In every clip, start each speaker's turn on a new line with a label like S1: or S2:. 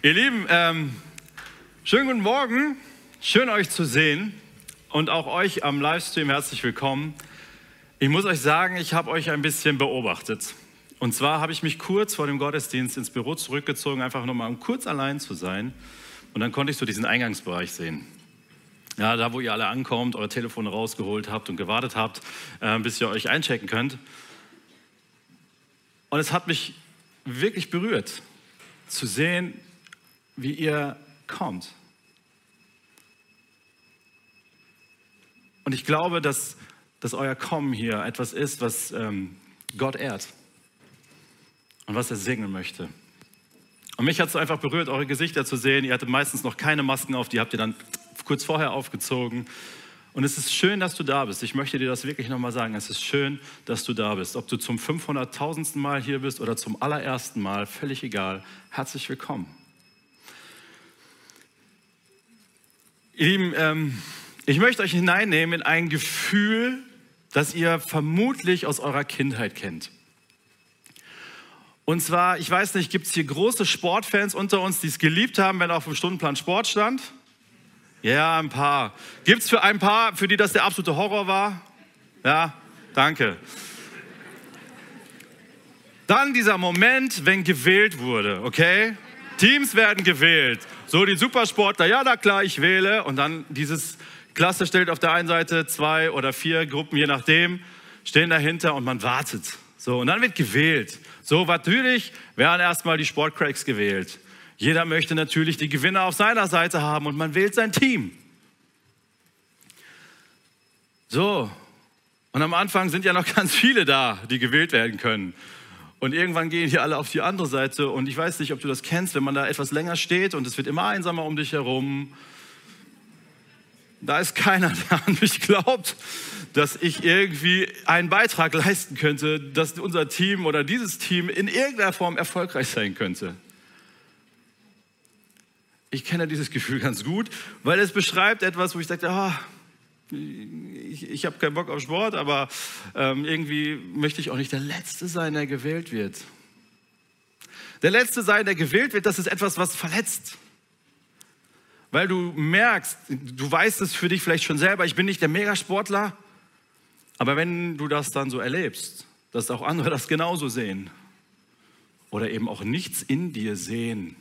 S1: Ihr Lieben, ähm, schönen guten Morgen, schön euch zu sehen und auch euch am Livestream herzlich willkommen. Ich muss euch sagen, ich habe euch ein bisschen beobachtet. Und zwar habe ich mich kurz vor dem Gottesdienst ins Büro zurückgezogen, einfach nur mal um kurz allein zu sein. Und dann konnte ich so diesen Eingangsbereich sehen. Ja, da wo ihr alle ankommt, eure Telefone rausgeholt habt und gewartet habt, äh, bis ihr euch einchecken könnt. Und es hat mich wirklich berührt, zu sehen, wie ihr kommt. Und ich glaube, dass, dass euer Kommen hier etwas ist, was ähm, Gott ehrt und was er segnen möchte. Und mich hat es einfach berührt, eure Gesichter zu sehen. Ihr hattet meistens noch keine Masken auf, die habt ihr dann kurz vorher aufgezogen. Und es ist schön, dass du da bist. Ich möchte dir das wirklich nochmal sagen. Es ist schön, dass du da bist. Ob du zum 500.000. Mal hier bist oder zum allerersten Mal, völlig egal. Herzlich willkommen. Ihr Lieben, ähm, ich möchte euch hineinnehmen in ein Gefühl, das ihr vermutlich aus eurer Kindheit kennt. Und zwar, ich weiß nicht, gibt es hier große Sportfans unter uns, die es geliebt haben, wenn auf dem Stundenplan Sport stand? Ja, ein paar. Gibt es für ein paar, für die das der absolute Horror war? Ja, danke. Dann dieser Moment, wenn gewählt wurde, okay? Teams werden gewählt. So die Supersportler, ja, na klar, ich wähle. Und dann dieses Klasse stellt auf der einen Seite zwei oder vier Gruppen, je nachdem, stehen dahinter und man wartet. So, und dann wird gewählt. So, natürlich werden erstmal die Sportcracks gewählt. Jeder möchte natürlich die Gewinner auf seiner Seite haben und man wählt sein Team. So, und am Anfang sind ja noch ganz viele da, die gewählt werden können. Und irgendwann gehen die alle auf die andere Seite. Und ich weiß nicht, ob du das kennst, wenn man da etwas länger steht und es wird immer einsamer um dich herum. Da ist keiner, der an mich glaubt, dass ich irgendwie einen Beitrag leisten könnte, dass unser Team oder dieses Team in irgendeiner Form erfolgreich sein könnte. Ich kenne dieses Gefühl ganz gut, weil es beschreibt etwas, wo ich dachte, oh, ich, ich habe keinen Bock auf Sport, aber ähm, irgendwie möchte ich auch nicht der Letzte sein, der gewählt wird. Der Letzte sein, der gewählt wird, das ist etwas, was verletzt. Weil du merkst, du weißt es für dich vielleicht schon selber, ich bin nicht der Megasportler, aber wenn du das dann so erlebst, dass auch andere das genauso sehen oder eben auch nichts in dir sehen,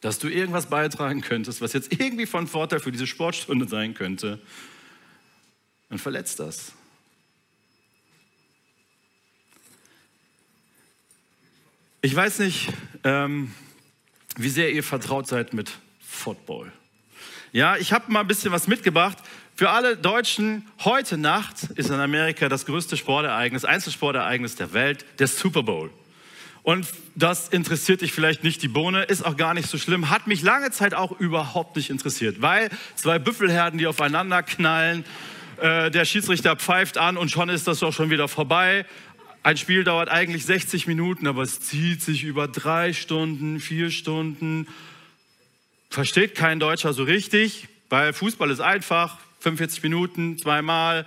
S1: dass du irgendwas beitragen könntest, was jetzt irgendwie von Vorteil für diese Sportstunde sein könnte, dann verletzt das. Ich weiß nicht, ähm, wie sehr ihr vertraut seid mit Football. Ja, ich habe mal ein bisschen was mitgebracht. Für alle Deutschen, heute Nacht ist in Amerika das größte Sportereignis, Einzelsportereignis der Welt, der Super Bowl. Und das interessiert dich vielleicht nicht die Bohne, ist auch gar nicht so schlimm. Hat mich lange Zeit auch überhaupt nicht interessiert, weil zwei Büffelherden, die aufeinander knallen, äh, der Schiedsrichter pfeift an und schon ist das auch schon wieder vorbei. Ein Spiel dauert eigentlich 60 Minuten, aber es zieht sich über drei Stunden, vier Stunden. Versteht kein Deutscher so richtig, weil Fußball ist einfach. 45 Minuten, zweimal,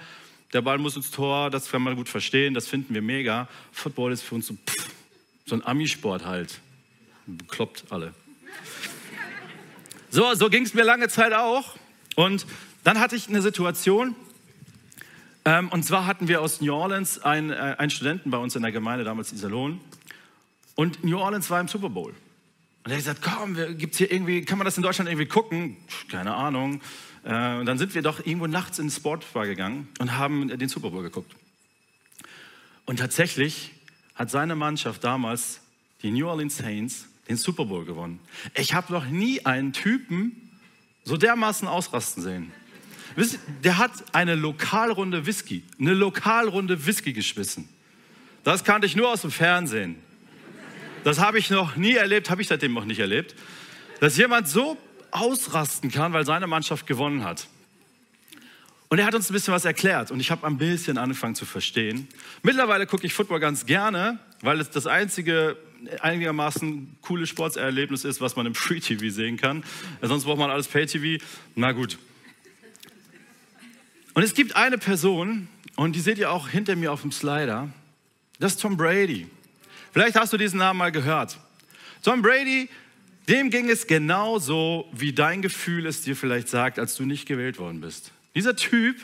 S1: der Ball muss ins Tor, das kann man gut verstehen, das finden wir mega. Football ist für uns so pff, so ein Amisport halt. Bekloppt alle. So, so ging es mir lange Zeit auch. Und dann hatte ich eine Situation, ähm, und zwar hatten wir aus New Orleans einen, äh, einen Studenten bei uns in der Gemeinde, damals Iserlohn. Und New Orleans war im Super Bowl. Und er hat gesagt, komm, gibt's hier irgendwie, kann man das in Deutschland irgendwie gucken? Keine Ahnung. Äh, und dann sind wir doch irgendwo nachts in den Sportbar gegangen und haben den Super Bowl geguckt. Und tatsächlich hat seine Mannschaft damals, die New Orleans Saints, den Super Bowl gewonnen. Ich habe noch nie einen Typen so dermaßen ausrasten sehen. Der hat eine Lokalrunde Whisky, eine Lokalrunde Whisky geschmissen. Das kannte ich nur aus dem Fernsehen. Das habe ich noch nie erlebt, habe ich seitdem noch nicht erlebt, dass jemand so ausrasten kann, weil seine Mannschaft gewonnen hat. Und er hat uns ein bisschen was erklärt und ich habe ein bisschen angefangen zu verstehen. Mittlerweile gucke ich Football ganz gerne, weil es das einzige einigermaßen coole Sportserlebnis ist, was man im Free TV sehen kann. Sonst braucht man alles Pay TV. Na gut. Und es gibt eine Person, und die seht ihr auch hinter mir auf dem Slider, das ist Tom Brady. Vielleicht hast du diesen Namen mal gehört. Tom Brady dem ging es genauso, wie dein Gefühl es dir vielleicht sagt, als du nicht gewählt worden bist. Dieser Typ,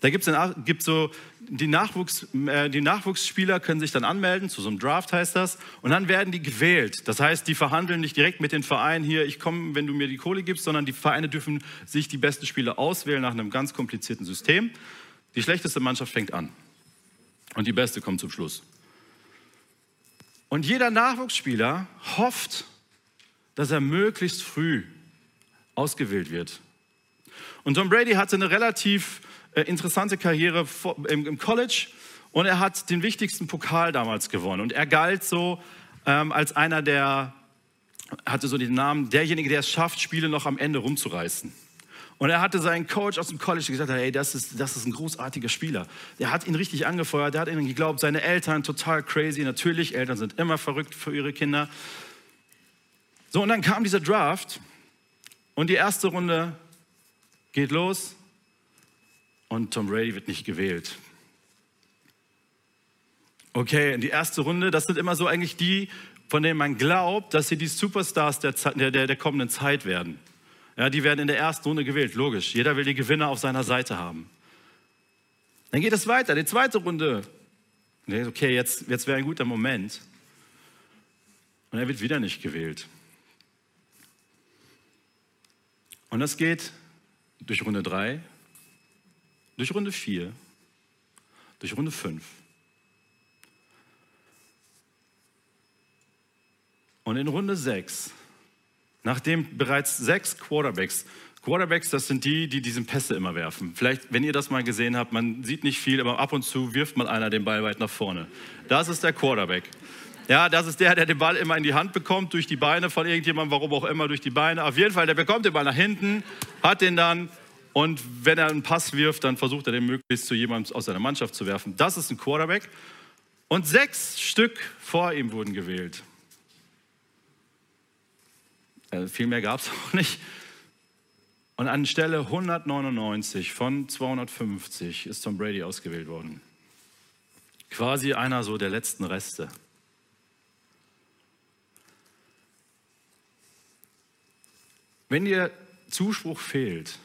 S1: da gibt es so, die, Nachwuchs, äh, die Nachwuchsspieler können sich dann anmelden, zu so einem Draft heißt das, und dann werden die gewählt. Das heißt, die verhandeln nicht direkt mit den Vereinen hier, ich komme, wenn du mir die Kohle gibst, sondern die Vereine dürfen sich die besten Spieler auswählen nach einem ganz komplizierten System. Die schlechteste Mannschaft fängt an und die beste kommt zum Schluss. Und jeder Nachwuchsspieler hofft, dass er möglichst früh ausgewählt wird. Und Tom Brady hatte eine relativ äh, interessante Karriere im College und er hat den wichtigsten Pokal damals gewonnen. Und er galt so ähm, als einer der, hatte so den Namen, derjenige, der es schafft, Spiele noch am Ende rumzureißen. Und er hatte seinen Coach aus dem College gesagt, hey, das ist, das ist ein großartiger Spieler. Der hat ihn richtig angefeuert, der hat ihnen geglaubt, seine Eltern total crazy. Natürlich, Eltern sind immer verrückt für ihre Kinder. So, und dann kam dieser Draft und die erste Runde geht los und Tom Brady wird nicht gewählt. Okay, in die erste Runde, das sind immer so eigentlich die, von denen man glaubt, dass sie die Superstars der, der, der, kommenden Zeit werden. Ja, die werden in der ersten Runde gewählt, logisch. Jeder will die Gewinner auf seiner Seite haben. Dann geht es weiter, die zweite Runde. Okay, jetzt, jetzt wäre ein guter Moment. Und er wird wieder nicht gewählt. Und das geht durch Runde 3, durch Runde 4, durch Runde 5. Und in Runde 6, nachdem bereits sechs Quarterbacks, Quarterbacks, das sind die, die diesen Pässe immer werfen. Vielleicht, wenn ihr das mal gesehen habt, man sieht nicht viel, aber ab und zu wirft mal einer den Ball weit nach vorne. Das ist der Quarterback. Ja, das ist der, der den Ball immer in die Hand bekommt, durch die Beine von irgendjemandem, warum auch immer, durch die Beine. Auf jeden Fall, der bekommt den Ball nach hinten, hat den dann und wenn er einen Pass wirft, dann versucht er den möglichst zu jemandem aus seiner Mannschaft zu werfen. Das ist ein Quarterback. Und sechs Stück vor ihm wurden gewählt. Äh, viel mehr gab es auch nicht. Und an Stelle 199 von 250 ist Tom Brady ausgewählt worden. Quasi einer so der letzten Reste. Wenn dir Zuspruch fehlt,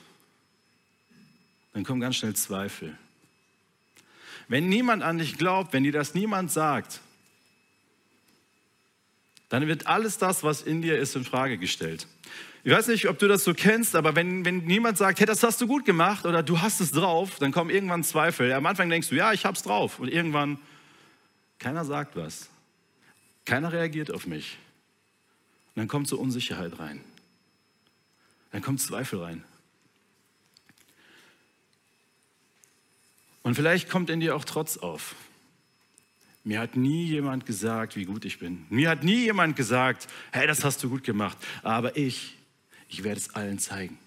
S1: dann kommen ganz schnell Zweifel. Wenn niemand an dich glaubt, wenn dir das niemand sagt, dann wird alles das, was in dir ist, in Frage gestellt. Ich weiß nicht, ob du das so kennst, aber wenn, wenn niemand sagt, hey, das hast du gut gemacht oder du hast es drauf, dann kommen irgendwann Zweifel. Am Anfang denkst du, ja, ich hab's drauf. Und irgendwann, keiner sagt was. Keiner reagiert auf mich. Und dann kommt so Unsicherheit rein. Dann kommt Zweifel rein. Und vielleicht kommt in dir auch Trotz auf. Mir hat nie jemand gesagt, wie gut ich bin. Mir hat nie jemand gesagt, hey, das hast du gut gemacht. Aber ich, ich werde es allen zeigen.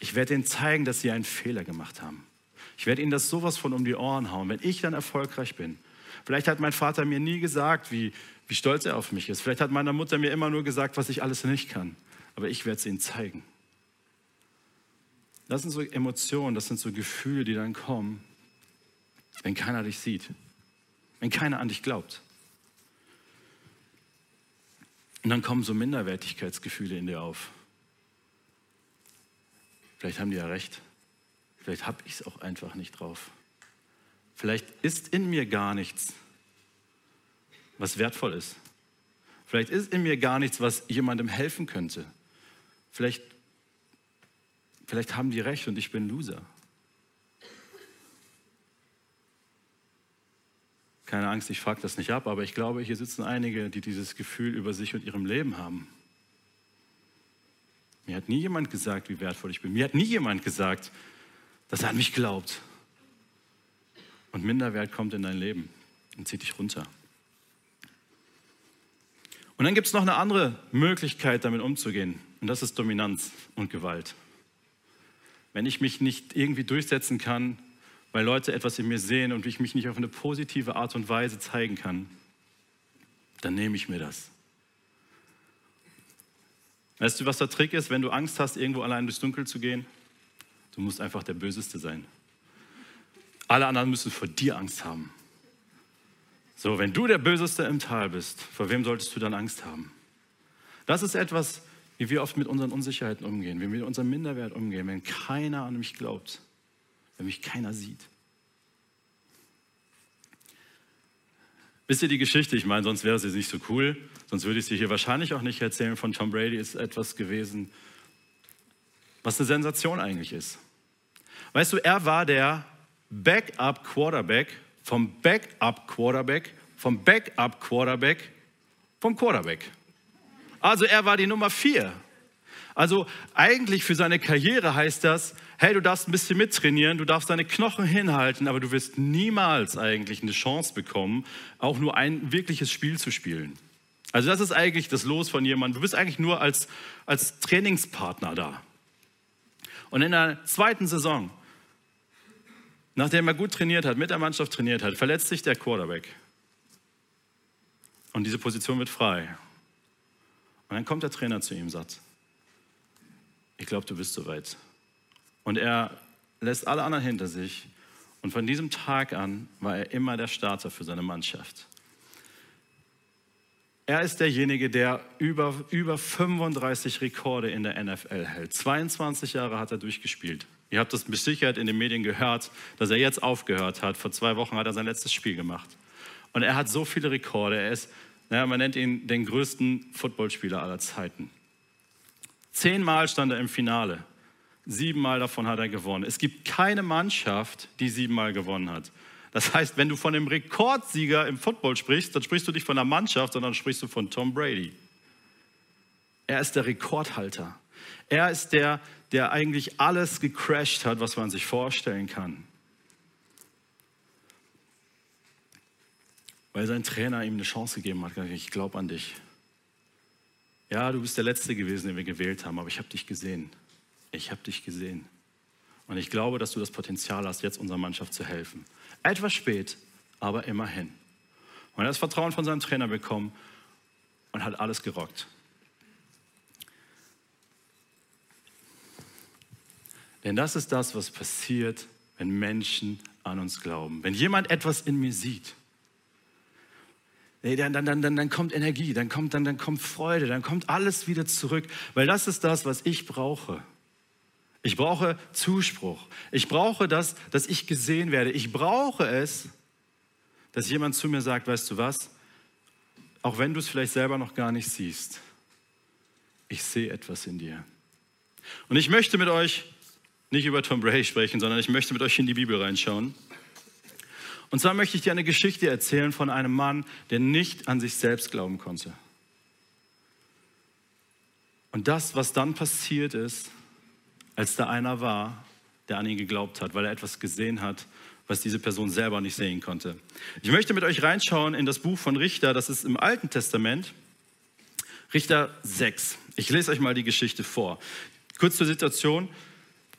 S1: Ich werde ihnen zeigen, dass sie einen Fehler gemacht haben. Ich werde ihnen das sowas von um die Ohren hauen, wenn ich dann erfolgreich bin. Vielleicht hat mein Vater mir nie gesagt, wie, wie stolz er auf mich ist. Vielleicht hat meine Mutter mir immer nur gesagt, was ich alles nicht kann. Aber ich werde es ihnen zeigen. Das sind so Emotionen, das sind so Gefühle, die dann kommen, wenn keiner dich sieht, wenn keiner an dich glaubt. Und dann kommen so Minderwertigkeitsgefühle in dir auf. Vielleicht haben die ja recht. Vielleicht habe ich es auch einfach nicht drauf. Vielleicht ist in mir gar nichts, was wertvoll ist. Vielleicht ist in mir gar nichts, was jemandem helfen könnte. Vielleicht Vielleicht haben die recht und ich bin Loser. Keine Angst, ich frage das nicht ab, aber ich glaube, hier sitzen einige, die dieses Gefühl über sich und ihrem Leben haben. Mir hat nie jemand gesagt, wie wertvoll ich bin. Mir hat nie jemand gesagt, dass er an mich glaubt. Und Minderwert kommt in dein Leben und zieht dich runter. Und dann gibt es noch eine andere Möglichkeit, damit umzugehen. Und das ist Dominanz und Gewalt wenn ich mich nicht irgendwie durchsetzen kann, weil Leute etwas in mir sehen und ich mich nicht auf eine positive Art und Weise zeigen kann, dann nehme ich mir das. Weißt du, was der Trick ist, wenn du Angst hast, irgendwo allein durchs Dunkel zu gehen? Du musst einfach der Böseste sein. Alle anderen müssen vor dir Angst haben. So, wenn du der Böseste im Tal bist, vor wem solltest du dann Angst haben? Das ist etwas, wie wir oft mit unseren Unsicherheiten umgehen, wie wir mit unserem Minderwert umgehen, wenn keiner an mich glaubt, wenn mich keiner sieht. Wisst ihr die Geschichte? Ich meine, sonst wäre sie nicht so cool. Sonst würde ich sie hier wahrscheinlich auch nicht erzählen. Von Tom Brady ist etwas gewesen, was eine Sensation eigentlich ist. Weißt du, er war der Backup-Quarterback vom Backup-Quarterback vom Backup-Quarterback vom Quarterback. Also er war die Nummer vier. Also eigentlich für seine Karriere heißt das, hey, du darfst ein bisschen mittrainieren, du darfst deine Knochen hinhalten, aber du wirst niemals eigentlich eine Chance bekommen, auch nur ein wirkliches Spiel zu spielen. Also das ist eigentlich das Los von jemandem. Du bist eigentlich nur als, als Trainingspartner da. Und in der zweiten Saison, nachdem er gut trainiert hat, mit der Mannschaft trainiert hat, verletzt sich der Quarterback. Und diese Position wird frei. Und dann kommt der Trainer zu ihm und sagt, ich glaube, du bist soweit. Und er lässt alle anderen hinter sich. Und von diesem Tag an war er immer der Starter für seine Mannschaft. Er ist derjenige, der über, über 35 Rekorde in der NFL hält. 22 Jahre hat er durchgespielt. Ihr habt das mit Sicherheit in den Medien gehört, dass er jetzt aufgehört hat. Vor zwei Wochen hat er sein letztes Spiel gemacht. Und er hat so viele Rekorde. Er ist, naja, man nennt ihn den größten Footballspieler aller Zeiten. Zehnmal stand er im Finale. Siebenmal davon hat er gewonnen. Es gibt keine Mannschaft, die siebenmal gewonnen hat. Das heißt, wenn du von dem Rekordsieger im Football sprichst, dann sprichst du nicht von der Mannschaft, sondern sprichst du von Tom Brady. Er ist der Rekordhalter. Er ist der, der eigentlich alles gecrashed hat, was man sich vorstellen kann. Weil sein Trainer ihm eine Chance gegeben hat. Ich glaube an dich. Ja, du bist der Letzte gewesen, den wir gewählt haben, aber ich habe dich gesehen. Ich habe dich gesehen. Und ich glaube, dass du das Potenzial hast, jetzt unserer Mannschaft zu helfen. Etwas spät, aber immerhin. Und er hat das Vertrauen von seinem Trainer bekommen und hat alles gerockt. Denn das ist das, was passiert, wenn Menschen an uns glauben. Wenn jemand etwas in mir sieht, dann, dann, dann, dann, kommt Energie, dann kommt, dann, dann kommt Freude, dann kommt alles wieder zurück. Weil das ist das, was ich brauche. Ich brauche Zuspruch. Ich brauche das, dass ich gesehen werde. Ich brauche es, dass jemand zu mir sagt, weißt du was, auch wenn du es vielleicht selber noch gar nicht siehst, ich sehe etwas in dir. Und ich möchte mit euch nicht über Tom Brady sprechen, sondern ich möchte mit euch in die Bibel reinschauen. Und zwar möchte ich dir eine Geschichte erzählen von einem Mann, der nicht an sich selbst glauben konnte. Und das, was dann passiert ist, als da einer war, der an ihn geglaubt hat, weil er etwas gesehen hat, was diese Person selber nicht sehen konnte. Ich möchte mit euch reinschauen in das Buch von Richter, das ist im Alten Testament, Richter 6. Ich lese euch mal die Geschichte vor. Kurz zur Situation.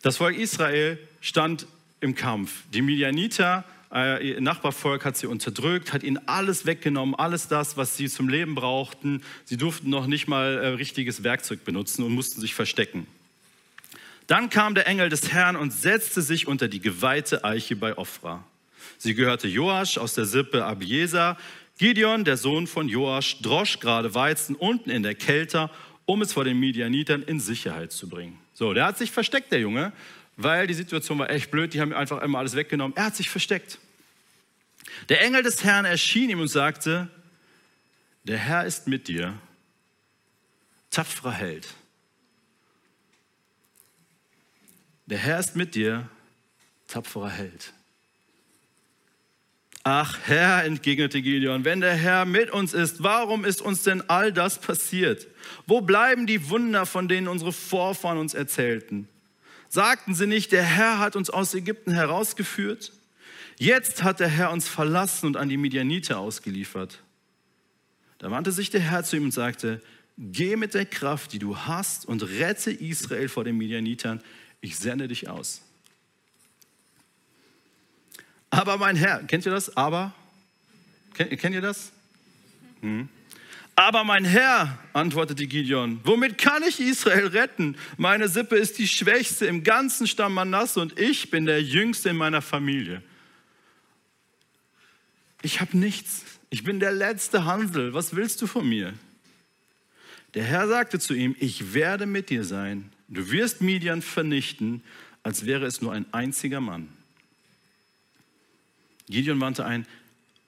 S1: Das Volk Israel stand im Kampf. Die Midianiter, äh, ihr Nachbarvolk, hat sie unterdrückt, hat ihnen alles weggenommen, alles das, was sie zum Leben brauchten. Sie durften noch nicht mal äh, richtiges Werkzeug benutzen und mussten sich verstecken. Dann kam der Engel des Herrn und setzte sich unter die geweihte Eiche bei Ophra. Sie gehörte Joasch aus der Sippe Abieser. Gideon, der Sohn von Joasch, drosch gerade Weizen unten in der Kälte, um es vor den Midianitern in Sicherheit zu bringen. So, der hat sich versteckt, der Junge, weil die Situation war echt blöd. Die haben einfach immer alles weggenommen. Er hat sich versteckt. Der Engel des Herrn erschien ihm und sagte, der Herr ist mit dir, tapferer Held. Der Herr ist mit dir, tapferer Held. Ach Herr, entgegnete Gideon, wenn der Herr mit uns ist, warum ist uns denn all das passiert? Wo bleiben die Wunder, von denen unsere Vorfahren uns erzählten? Sagten sie nicht, der Herr hat uns aus Ägypten herausgeführt? Jetzt hat der Herr uns verlassen und an die Midianiter ausgeliefert. Da wandte sich der Herr zu ihm und sagte, geh mit der Kraft, die du hast, und rette Israel vor den Midianitern ich sende dich aus. Aber mein Herr, kennt ihr das? Aber? Kennt, kennt ihr das? Hm. Aber mein Herr, antwortete Gideon, womit kann ich Israel retten? Meine Sippe ist die schwächste im ganzen Stamm Manasse und ich bin der jüngste in meiner Familie. Ich habe nichts. Ich bin der letzte Hansel. Was willst du von mir? Der Herr sagte zu ihm, ich werde mit dir sein. Du wirst Midian vernichten, als wäre es nur ein einziger Mann. Gideon wandte ein,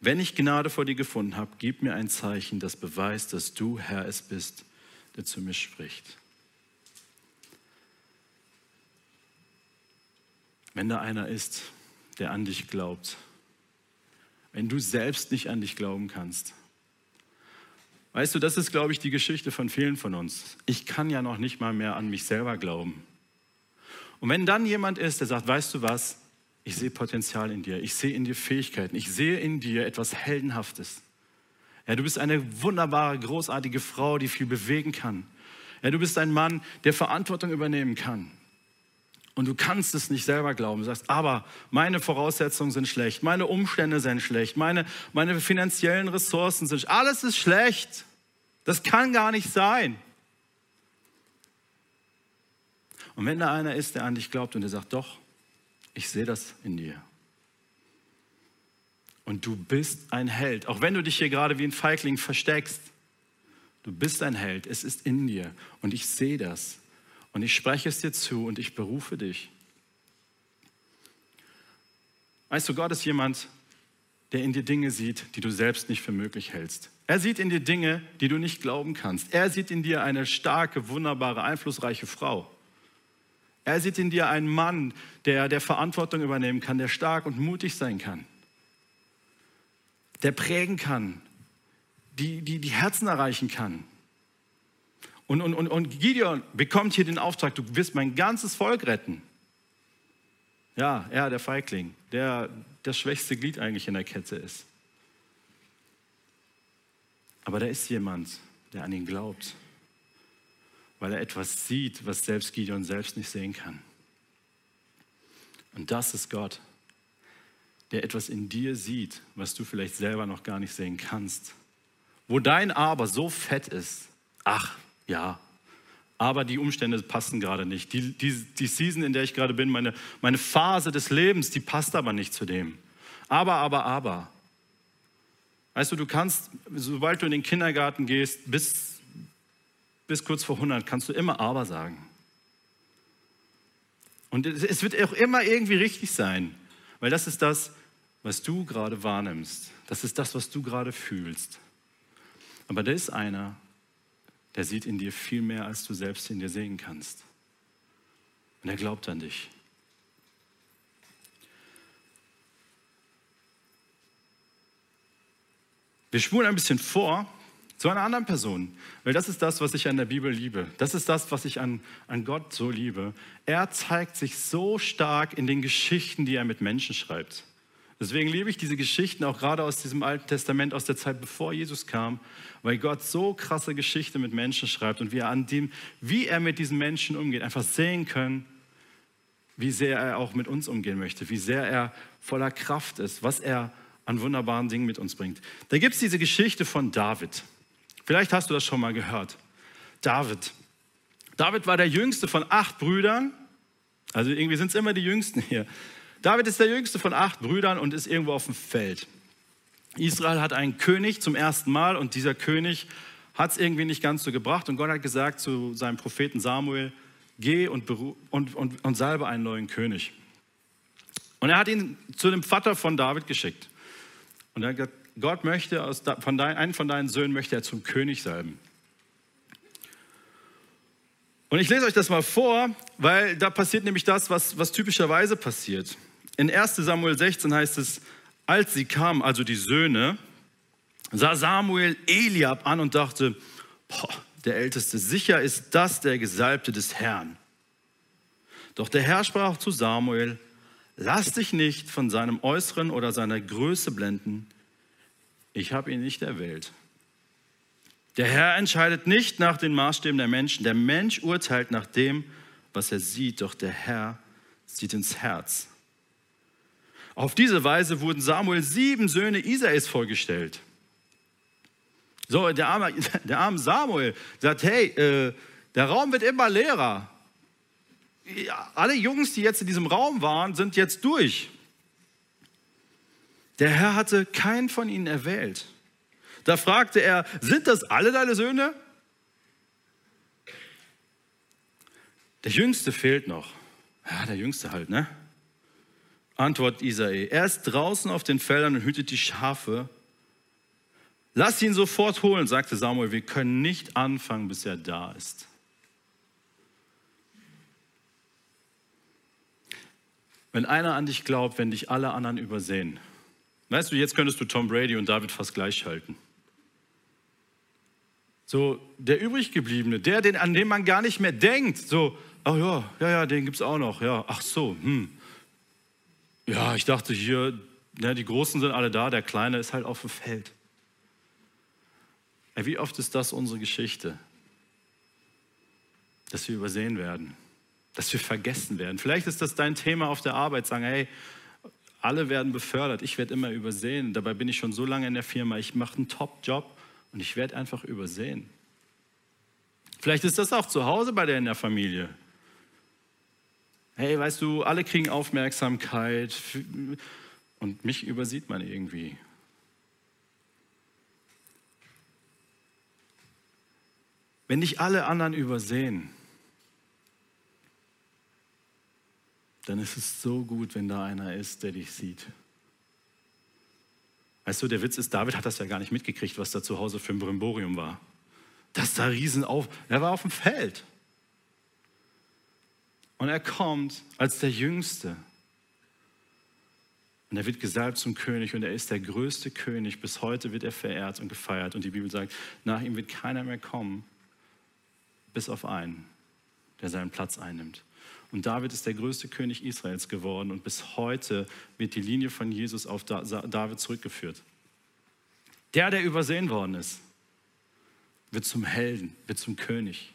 S1: wenn ich Gnade vor dir gefunden habe, gib mir ein Zeichen, das beweist, dass du Herr es bist, der zu mir spricht. Wenn da einer ist, der an dich glaubt, wenn du selbst nicht an dich glauben kannst. Weißt du, das ist, glaube ich, die Geschichte von vielen von uns. Ich kann ja noch nicht mal mehr an mich selber glauben. Und wenn dann jemand ist, der sagt, weißt du was, ich sehe Potenzial in dir, ich sehe in dir Fähigkeiten, ich sehe in dir etwas Heldenhaftes. Ja, du bist eine wunderbare, großartige Frau, die viel bewegen kann. Ja, du bist ein Mann, der Verantwortung übernehmen kann. Und du kannst es nicht selber glauben. Du sagst, aber meine Voraussetzungen sind schlecht, meine Umstände sind schlecht, meine, meine finanziellen Ressourcen sind schlecht. Alles ist schlecht. Das kann gar nicht sein. Und wenn da einer ist, der an dich glaubt und der sagt, doch, ich sehe das in dir. Und du bist ein Held, auch wenn du dich hier gerade wie ein Feigling versteckst. Du bist ein Held, es ist in dir und ich sehe das. Und ich spreche es dir zu und ich berufe dich. Weißt du, Gott ist jemand, der in dir Dinge sieht, die du selbst nicht für möglich hältst. Er sieht in dir Dinge, die du nicht glauben kannst. Er sieht in dir eine starke, wunderbare, einflussreiche Frau. Er sieht in dir einen Mann, der, der Verantwortung übernehmen kann, der stark und mutig sein kann, der prägen kann, die, die, die Herzen erreichen kann. Und, und, und, und Gideon bekommt hier den Auftrag, du wirst mein ganzes Volk retten. Ja, er, der Feigling, der das schwächste Glied eigentlich in der Kette ist. Aber da ist jemand, der an ihn glaubt, weil er etwas sieht, was selbst Gideon selbst nicht sehen kann. Und das ist Gott, der etwas in dir sieht, was du vielleicht selber noch gar nicht sehen kannst. Wo dein Aber so fett ist, ach, ja, aber die Umstände passen gerade nicht. Die, die, die Season, in der ich gerade bin, meine, meine Phase des Lebens, die passt aber nicht zu dem. Aber, aber, aber. Weißt du, du kannst, sobald du in den Kindergarten gehst, bis, bis kurz vor 100, kannst du immer aber sagen. Und es wird auch immer irgendwie richtig sein, weil das ist das, was du gerade wahrnimmst. Das ist das, was du gerade fühlst. Aber da ist einer, der sieht in dir viel mehr, als du selbst in dir sehen kannst. Und er glaubt an dich. Wir spulen ein bisschen vor zu einer anderen Person, weil das ist das, was ich an der Bibel liebe. Das ist das, was ich an, an Gott so liebe. Er zeigt sich so stark in den Geschichten, die er mit Menschen schreibt. Deswegen liebe ich diese Geschichten auch gerade aus diesem Alten Testament, aus der Zeit bevor Jesus kam, weil Gott so krasse Geschichte mit Menschen schreibt und wir an dem, wie er mit diesen Menschen umgeht, einfach sehen können, wie sehr er auch mit uns umgehen möchte, wie sehr er voller Kraft ist, was er an wunderbaren Dingen mit uns bringt. Da gibt es diese Geschichte von David. Vielleicht hast du das schon mal gehört. David. David war der jüngste von acht Brüdern. Also irgendwie sind es immer die Jüngsten hier. David ist der jüngste von acht Brüdern und ist irgendwo auf dem Feld. Israel hat einen König zum ersten Mal und dieser König hat es irgendwie nicht ganz so gebracht. Und Gott hat gesagt zu seinem Propheten Samuel, geh und, und, und, und salbe einen neuen König. Und er hat ihn zu dem Vater von David geschickt. Und er hat gesagt, Gott möchte, aus, von dein, einen von deinen Söhnen möchte er zum König salben. Und ich lese euch das mal vor, weil da passiert nämlich das, was, was typischerweise passiert. In 1 Samuel 16 heißt es, als sie kamen, also die Söhne, sah Samuel Eliab an und dachte, boah, der Älteste, sicher ist das der Gesalbte des Herrn. Doch der Herr sprach zu Samuel, lass dich nicht von seinem Äußeren oder seiner Größe blenden, ich habe ihn nicht erwählt. Der Herr entscheidet nicht nach den Maßstäben der Menschen, der Mensch urteilt nach dem, was er sieht, doch der Herr sieht ins Herz. Auf diese Weise wurden Samuel sieben Söhne Isais vorgestellt. So, der arme, der arme Samuel sagt, hey, äh, der Raum wird immer leerer. Alle Jungs, die jetzt in diesem Raum waren, sind jetzt durch. Der Herr hatte keinen von ihnen erwählt. Da fragte er, sind das alle deine Söhne? Der Jüngste fehlt noch. Ja, der Jüngste halt, ne? Antwort Isai. Er ist draußen auf den Feldern und hütet die Schafe. Lass ihn sofort holen, sagte Samuel. Wir können nicht anfangen, bis er da ist. Wenn einer an dich glaubt, wenn dich alle anderen übersehen. Weißt du, jetzt könntest du Tom Brady und David fast gleichschalten. So, der übriggebliebene, der, den, an den man gar nicht mehr denkt. So, ach ja, ja, ja, den gibt es auch noch. Ja, ach so, hm. Ja, ich dachte hier, ja, die Großen sind alle da, der Kleine ist halt auf dem Feld. Ey, wie oft ist das unsere Geschichte? Dass wir übersehen werden dass wir vergessen werden. Vielleicht ist das dein Thema auf der Arbeit, sagen, hey, alle werden befördert, ich werde immer übersehen. Dabei bin ich schon so lange in der Firma, ich mache einen Top-Job und ich werde einfach übersehen. Vielleicht ist das auch zu Hause bei dir in der Familie. Hey, weißt du, alle kriegen Aufmerksamkeit und mich übersieht man irgendwie. Wenn dich alle anderen übersehen, dann ist es so gut, wenn da einer ist, der dich sieht. Weißt du, der Witz ist, David hat das ja gar nicht mitgekriegt, was da zu Hause für ein Brimborium war. Das da riesen auf, er war auf dem Feld. Und er kommt als der Jüngste. Und er wird gesalbt zum König und er ist der größte König. Bis heute wird er verehrt und gefeiert. Und die Bibel sagt, nach ihm wird keiner mehr kommen, bis auf einen, der seinen Platz einnimmt. Und David ist der größte König Israels geworden und bis heute wird die Linie von Jesus auf David zurückgeführt. Der, der übersehen worden ist, wird zum Helden, wird zum König.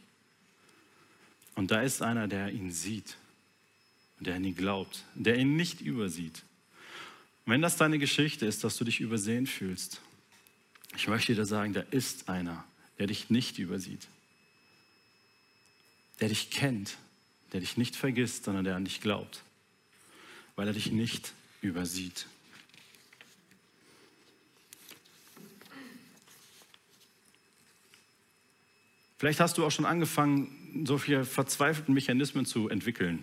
S1: Und da ist einer, der ihn sieht und der an ihn glaubt, der ihn nicht übersieht. Und wenn das deine Geschichte ist, dass du dich übersehen fühlst, ich möchte dir sagen, da ist einer, der dich nicht übersieht, der dich kennt der dich nicht vergisst, sondern der an dich glaubt, weil er dich nicht übersieht. Vielleicht hast du auch schon angefangen, so viele verzweifelte Mechanismen zu entwickeln.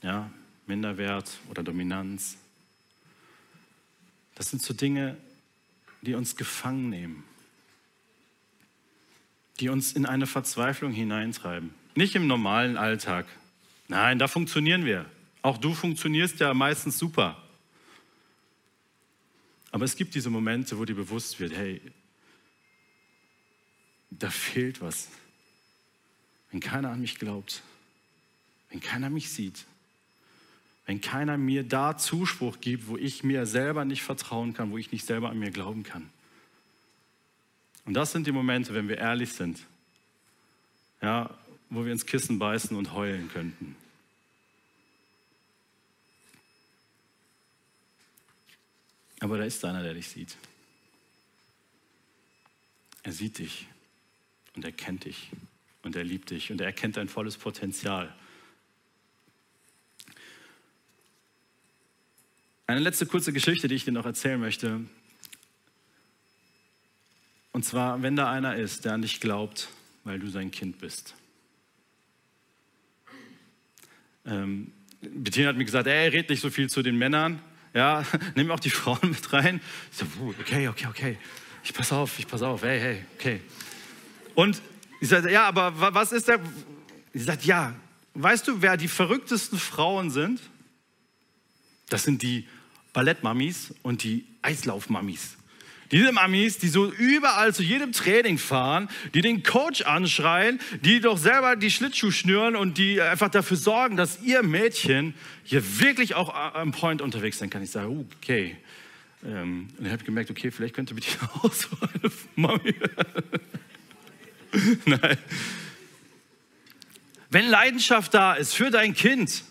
S1: Ja, Minderwert oder Dominanz. Das sind so Dinge, die uns gefangen nehmen, die uns in eine Verzweiflung hineintreiben. Nicht im normalen Alltag. Nein, da funktionieren wir. Auch du funktionierst ja meistens super. Aber es gibt diese Momente, wo dir bewusst wird, hey, da fehlt was. Wenn keiner an mich glaubt, wenn keiner mich sieht, wenn keiner mir da Zuspruch gibt, wo ich mir selber nicht vertrauen kann, wo ich nicht selber an mir glauben kann. Und das sind die Momente, wenn wir ehrlich sind. Ja, wo wir ins Kissen beißen und heulen könnten. Aber da ist einer, der dich sieht. Er sieht dich und er kennt dich und er liebt dich und er erkennt dein volles Potenzial. Eine letzte kurze Geschichte, die ich dir noch erzählen möchte. Und zwar, wenn da einer ist, der an dich glaubt, weil du sein Kind bist. Ähm, Bettina hat mir gesagt, ey, red nicht so viel zu den Männern. Ja, nimm auch die Frauen mit rein. Ich so, okay, okay, okay. Ich pass auf, ich pass auf, hey, hey, okay. Und ich sagte, ja, aber was ist der? Sie sagt, ja, weißt du, wer die verrücktesten Frauen sind? Das sind die Ballettmamis und die Eislaufmamis. Diese Mamis, die so überall zu jedem Training fahren, die den Coach anschreien, die doch selber die Schlittschuh schnüren und die einfach dafür sorgen, dass ihr Mädchen hier wirklich auch am Point unterwegs sein kann. Ich sage, okay. Ähm, und ich habe gemerkt, okay, vielleicht könnte bitte auch so eine Mami. Nein. Wenn Leidenschaft da ist für dein Kind,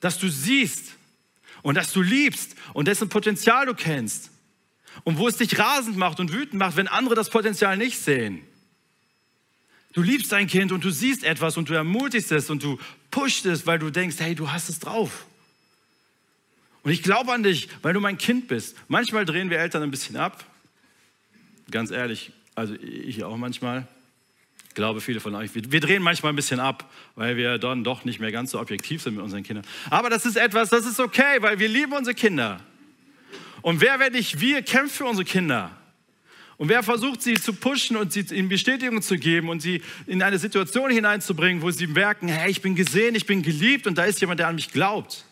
S1: dass du siehst und dass du liebst und dessen Potenzial du kennst, und wo es dich rasend macht und wütend macht, wenn andere das Potenzial nicht sehen. Du liebst dein Kind und du siehst etwas und du ermutigst es und du pushst es, weil du denkst, hey, du hast es drauf. Und ich glaube an dich, weil du mein Kind bist. Manchmal drehen wir Eltern ein bisschen ab. Ganz ehrlich, also ich auch manchmal. glaube, viele von euch, wir, wir, drehen manchmal ein bisschen ab, weil wir dann doch nicht mehr ganz so objektiv sind mit unseren Kindern. Aber das ist etwas, das ist okay, weil wir lieben unsere Kinder. Und wer, wenn nicht wir, kämpft für unsere Kinder? Und wer versucht, sie zu pushen und sie in Bestätigung zu geben und sie in eine Situation hineinzubringen, wo sie merken, hey, ich bin gesehen, ich bin geliebt und da ist jemand, der an mich glaubt.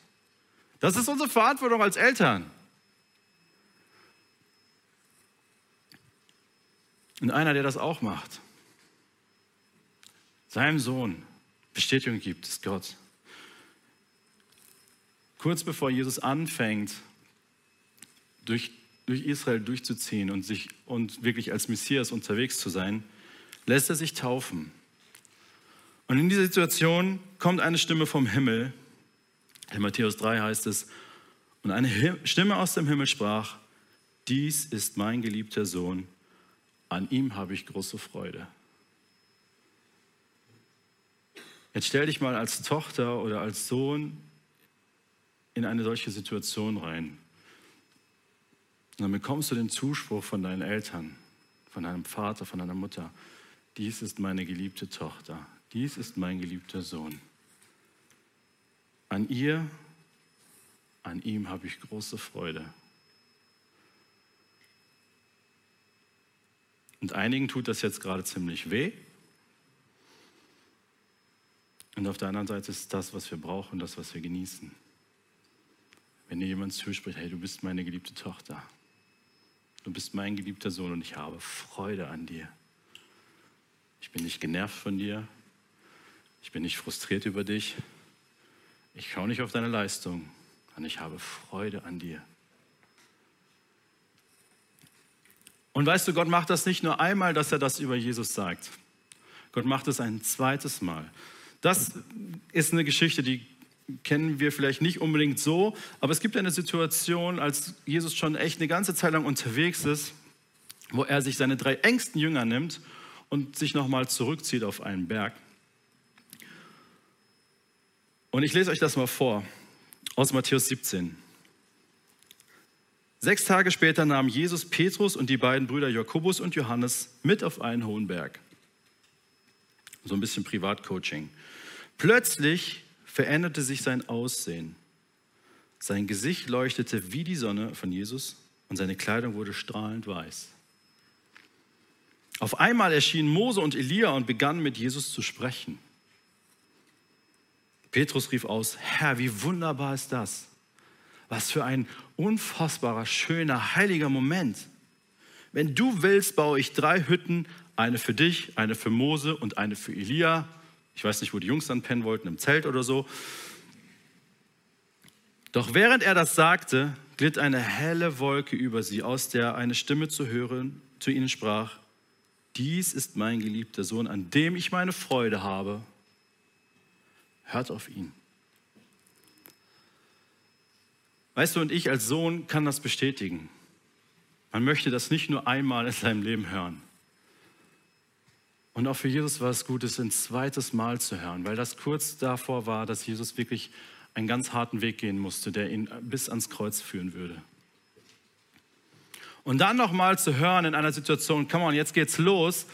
S1: Das ist unsere Verantwortung als Eltern. Und einer, der das auch macht, seinem Sohn Bestätigung gibt, ist Gott. Kurz bevor Jesus anfängt, durch, durch Israel durchzuziehen und, sich, und wirklich als Messias unterwegs zu sein, lässt er sich taufen. Und in dieser Situation kommt eine Stimme vom Himmel. In Matthäus 3 heißt es, und eine Stimme aus dem Himmel sprach, dies ist mein geliebter Sohn, an ihm habe ich große Freude. Jetzt stell dich mal als Tochter oder als Sohn in eine solche Situation rein. Und dann bekommst du den Zuspruch von deinen Eltern, von deinem Vater, von deiner Mutter. Dies ist meine geliebte Tochter. Dies ist mein geliebter Sohn. An ihr, an ihm habe ich große Freude. Und einigen tut das jetzt gerade ziemlich weh. Und auf der anderen Seite ist das, was wir brauchen, das, was wir genießen. Wenn dir jemand zuspricht, hey, du bist meine geliebte Tochter, du bist mein geliebter Sohn und ich habe Freude an dir. Ich bin nicht genervt von dir, ich bin nicht frustriert über dich, ich schaue nicht auf deine Leistung, sondern ich habe Freude an dir. Und weißt du, Gott macht das nicht nur einmal, dass er das über Jesus sagt. Gott macht es ein zweites Mal. Das ist eine Geschichte, die kennen wir vielleicht nicht unbedingt so, aber es gibt eine Situation, als Jesus schon echt eine ganze Zeit lang unterwegs ist, wo er sich seine drei engsten Jünger nimmt und sich nochmal zurückzieht auf einen Berg. Und ich lese euch das mal vor aus Matthäus 17. Sechs Tage später nahm Jesus Petrus und die beiden Brüder Jakobus und Johannes mit auf einen hohen Berg. So ein bisschen Privatcoaching. Plötzlich veränderte sich sein Aussehen. Sein Gesicht leuchtete wie die Sonne von Jesus und seine Kleidung wurde strahlend weiß. Auf einmal erschienen Mose und Elia und begannen mit Jesus zu sprechen. Petrus rief aus, Herr, wie wunderbar ist das. Was für ein unfassbarer, schöner, heiliger Moment. Wenn du willst, baue ich drei Hütten, eine für dich, eine für Mose und eine für Elia. Ich weiß nicht, wo die Jungs dann pennen wollten, im Zelt oder so. Doch während er das sagte, glitt eine helle Wolke über sie, aus der eine Stimme zu hören zu ihnen sprach, dies ist mein geliebter Sohn, an dem ich meine Freude habe. Hört auf ihn. Weißt du, und ich als Sohn kann das bestätigen. Man möchte das nicht nur einmal in seinem Leben hören. Und auch für Jesus war es gut, es ein zweites Mal zu hören, weil das kurz davor war, dass Jesus wirklich einen ganz harten Weg gehen musste, der ihn bis ans Kreuz führen würde. Und dann nochmal zu hören in einer Situation, come on, jetzt geht's los,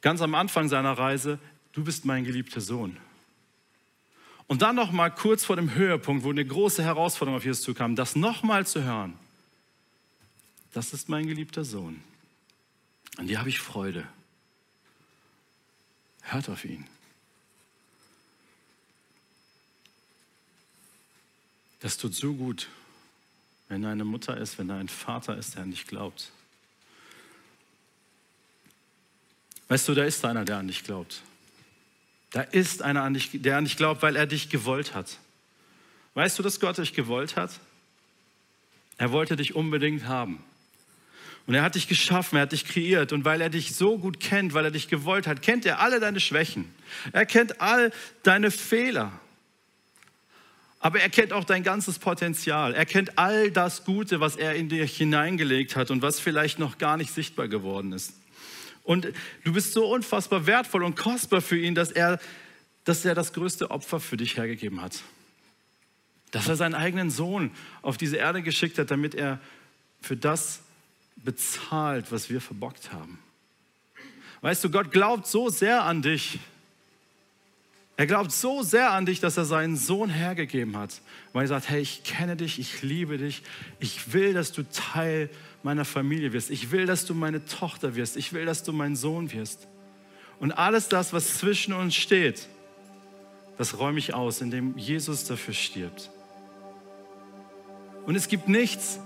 S1: ganz am Anfang seiner Reise, du bist mein geliebter Sohn. Und dann noch mal kurz vor dem Höhepunkt, wo eine große Herausforderung auf Jesus zukam, das noch mal zu hören. Das ist mein geliebter Sohn. An die habe ich Freude. Hört auf ihn. Das tut so gut, wenn da eine Mutter ist, wenn da ein Vater ist, der an dich glaubt. Weißt du, da ist einer, der an dich glaubt. Da ist einer, der an dich glaubt, weil er dich gewollt hat. Weißt du, dass Gott dich gewollt hat? Er wollte dich unbedingt haben. Und er hat dich geschaffen, er hat dich kreiert. Und weil er dich so gut kennt, weil er dich gewollt hat, kennt er alle deine Schwächen. Er kennt all deine Fehler. Aber er kennt auch dein ganzes Potenzial. Er kennt all das Gute, was er in dich hineingelegt hat und was vielleicht noch gar nicht sichtbar geworden ist. Und du bist so unfassbar wertvoll und kostbar für ihn, dass er, dass er das größte Opfer für dich hergegeben hat. Dass er seinen eigenen Sohn auf diese Erde geschickt hat, damit er für das bezahlt, was wir verbockt haben. Weißt du, Gott glaubt so sehr an dich. Er glaubt so sehr an dich, dass er seinen Sohn hergegeben hat, weil er sagt, hey, ich kenne dich, ich liebe dich, ich will, dass du Teil meiner Familie wirst, ich will, dass du meine Tochter wirst, ich will, dass du mein Sohn wirst. Und alles das, was zwischen uns steht, das räume ich aus, indem Jesus dafür stirbt. Und es gibt nichts,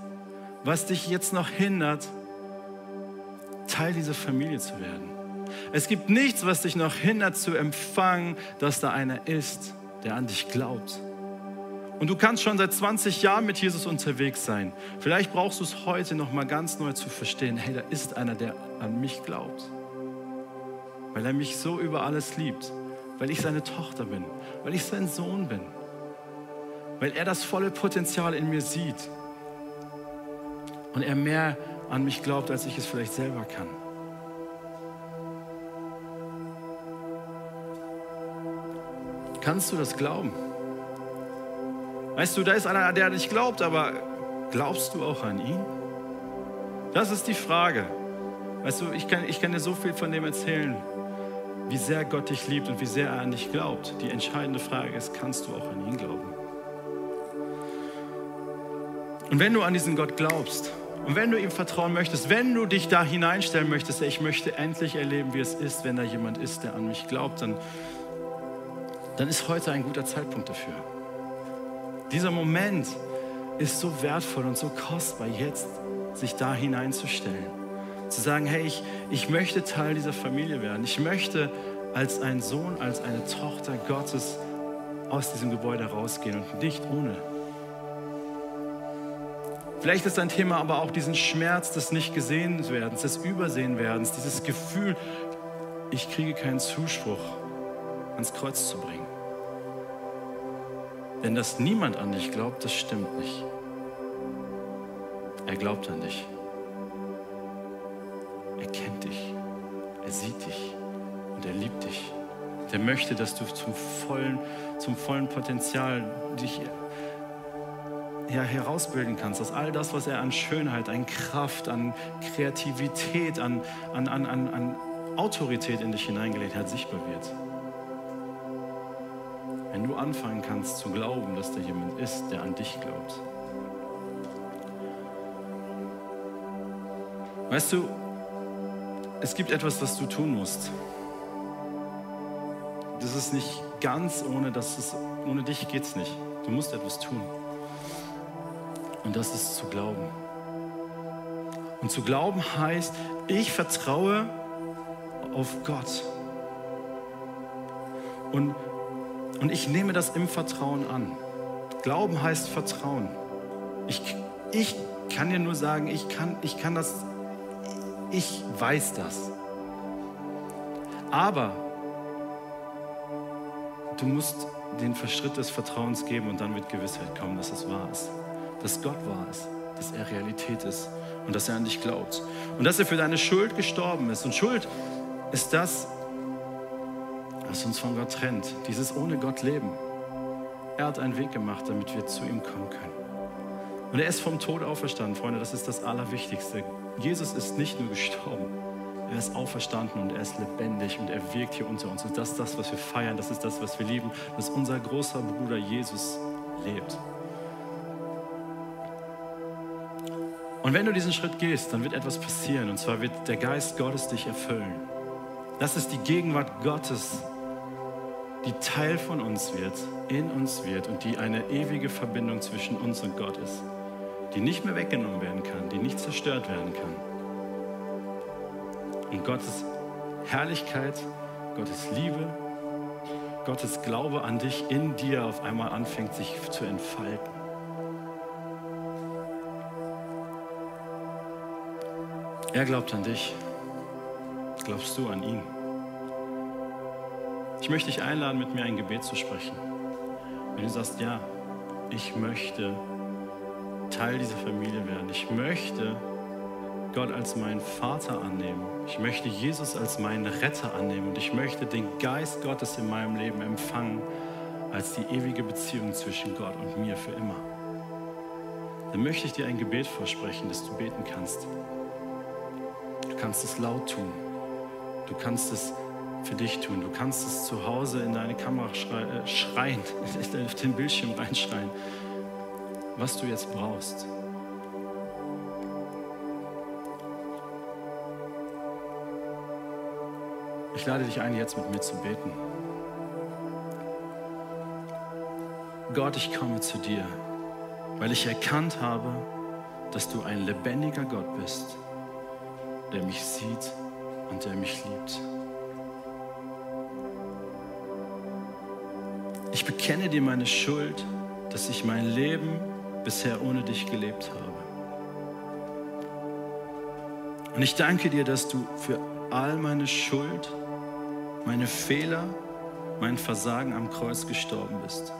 S1: was dich jetzt noch hindert, Teil dieser Familie zu werden. Es gibt nichts, was dich noch hindert zu empfangen, dass da einer ist, der an dich glaubt. Und du kannst schon seit 20 Jahren mit Jesus unterwegs sein. Vielleicht brauchst du es heute noch mal ganz neu zu verstehen. Hey, da ist einer, der an mich glaubt. Weil er mich so über alles liebt. Weil ich seine Tochter bin. Weil ich sein Sohn bin. Weil er das volle Potenzial in mir sieht. Und er mehr an mich glaubt, als ich es vielleicht selber kann. Kannst du das glauben? Weißt du, da ist einer, der nicht glaubt, aber glaubst du auch an ihn? Das ist die Frage. Weißt du, ich kann, ich kann dir so viel von dem erzählen, wie sehr Gott dich liebt und wie sehr er an dich glaubt. Die entscheidende Frage ist, kannst du auch an ihn glauben? Und wenn du an diesen Gott glaubst und wenn du ihm vertrauen möchtest, wenn du dich da hineinstellen möchtest, ich möchte endlich erleben, wie es ist, wenn da jemand ist, der an mich glaubt, dann dann ist heute ein guter Zeitpunkt dafür. Dieser Moment ist so wertvoll und so kostbar, jetzt sich da hineinzustellen. Zu sagen, hey, ich, ich möchte Teil dieser Familie werden. Ich möchte als ein Sohn, als eine Tochter Gottes aus diesem Gebäude rausgehen und nicht ohne. Vielleicht ist dein Thema aber auch diesen Schmerz des Nicht-Gesehen-Werdens, des Übersehen-Werdens, dieses Gefühl, ich kriege keinen Zuspruch ans Kreuz zu bringen. Denn dass niemand an dich glaubt, das stimmt nicht. Er glaubt an dich. Er kennt dich. Er sieht dich. Und er liebt dich. Und er möchte, dass du zum vollen, zum vollen Potenzial dich ja, herausbilden kannst, dass all das, was er an Schönheit, an Kraft, an Kreativität, an, an, an, an Autorität in dich hineingelegt hat, sichtbar wird. Wenn du anfangen kannst zu glauben, dass da jemand ist, der an dich glaubt. Weißt du, es gibt etwas, was du tun musst. Das ist nicht ganz ohne, dass es, ohne dich geht es nicht. Du musst etwas tun. Und das ist zu glauben. Und zu glauben heißt, ich vertraue auf Gott. Und und ich nehme das im Vertrauen an. Glauben heißt Vertrauen. Ich, ich kann dir nur sagen, ich kann, ich kann das, ich weiß das. Aber du musst den Schritt des Vertrauens geben und dann wird Gewissheit kommen, dass es wahr ist. Dass Gott wahr ist, dass er Realität ist und dass er an dich glaubt. Und dass er für deine Schuld gestorben ist. Und Schuld ist das, was uns von Gott trennt, dieses ohne Gott leben. Er hat einen Weg gemacht, damit wir zu ihm kommen können. Und er ist vom Tod auferstanden, Freunde, das ist das Allerwichtigste. Jesus ist nicht nur gestorben, er ist auferstanden und er ist lebendig und er wirkt hier unter uns. Und das ist das, was wir feiern, das ist das, was wir lieben, dass unser großer Bruder Jesus lebt. Und wenn du diesen Schritt gehst, dann wird etwas passieren. Und zwar wird der Geist Gottes dich erfüllen. Das ist die Gegenwart Gottes die Teil von uns wird, in uns wird und die eine ewige Verbindung zwischen uns und Gott ist, die nicht mehr weggenommen werden kann, die nicht zerstört werden kann. Und Gottes Herrlichkeit, Gottes Liebe, Gottes Glaube an dich in dir auf einmal anfängt sich zu entfalten. Er glaubt an dich. Glaubst du an ihn? Ich möchte dich einladen, mit mir ein Gebet zu sprechen. Wenn du sagst, ja, ich möchte Teil dieser Familie werden. Ich möchte Gott als meinen Vater annehmen. Ich möchte Jesus als meinen Retter annehmen und ich möchte den Geist Gottes in meinem Leben empfangen als die ewige Beziehung zwischen Gott und mir für immer. Dann möchte ich dir ein Gebet versprechen, das du beten kannst. Du kannst es laut tun. Du kannst es für dich tun. Du kannst es zu Hause in deine Kamera äh, schreien, auf den Bildschirm reinschreien, was du jetzt brauchst. Ich lade dich ein, jetzt mit mir zu beten. Gott, ich komme zu dir, weil ich erkannt habe, dass du ein lebendiger Gott bist, der mich sieht und der mich liebt. Ich bekenne dir meine Schuld, dass ich mein Leben bisher ohne dich gelebt habe. Und ich danke dir, dass du für all meine Schuld, meine Fehler, mein Versagen am Kreuz gestorben bist.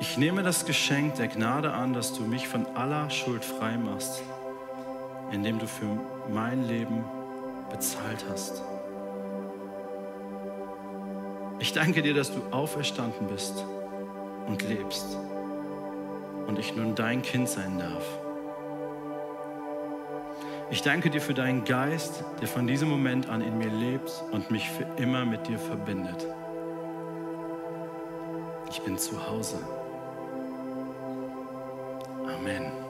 S1: Ich nehme das Geschenk der Gnade an, dass du mich von aller Schuld frei machst, indem du für mein Leben bezahlt hast. Ich danke dir, dass du auferstanden bist und lebst und ich nun dein Kind sein darf. Ich danke dir für deinen Geist, der von diesem Moment an in mir lebt und mich für immer mit dir verbindet. Ich bin zu Hause. Amen.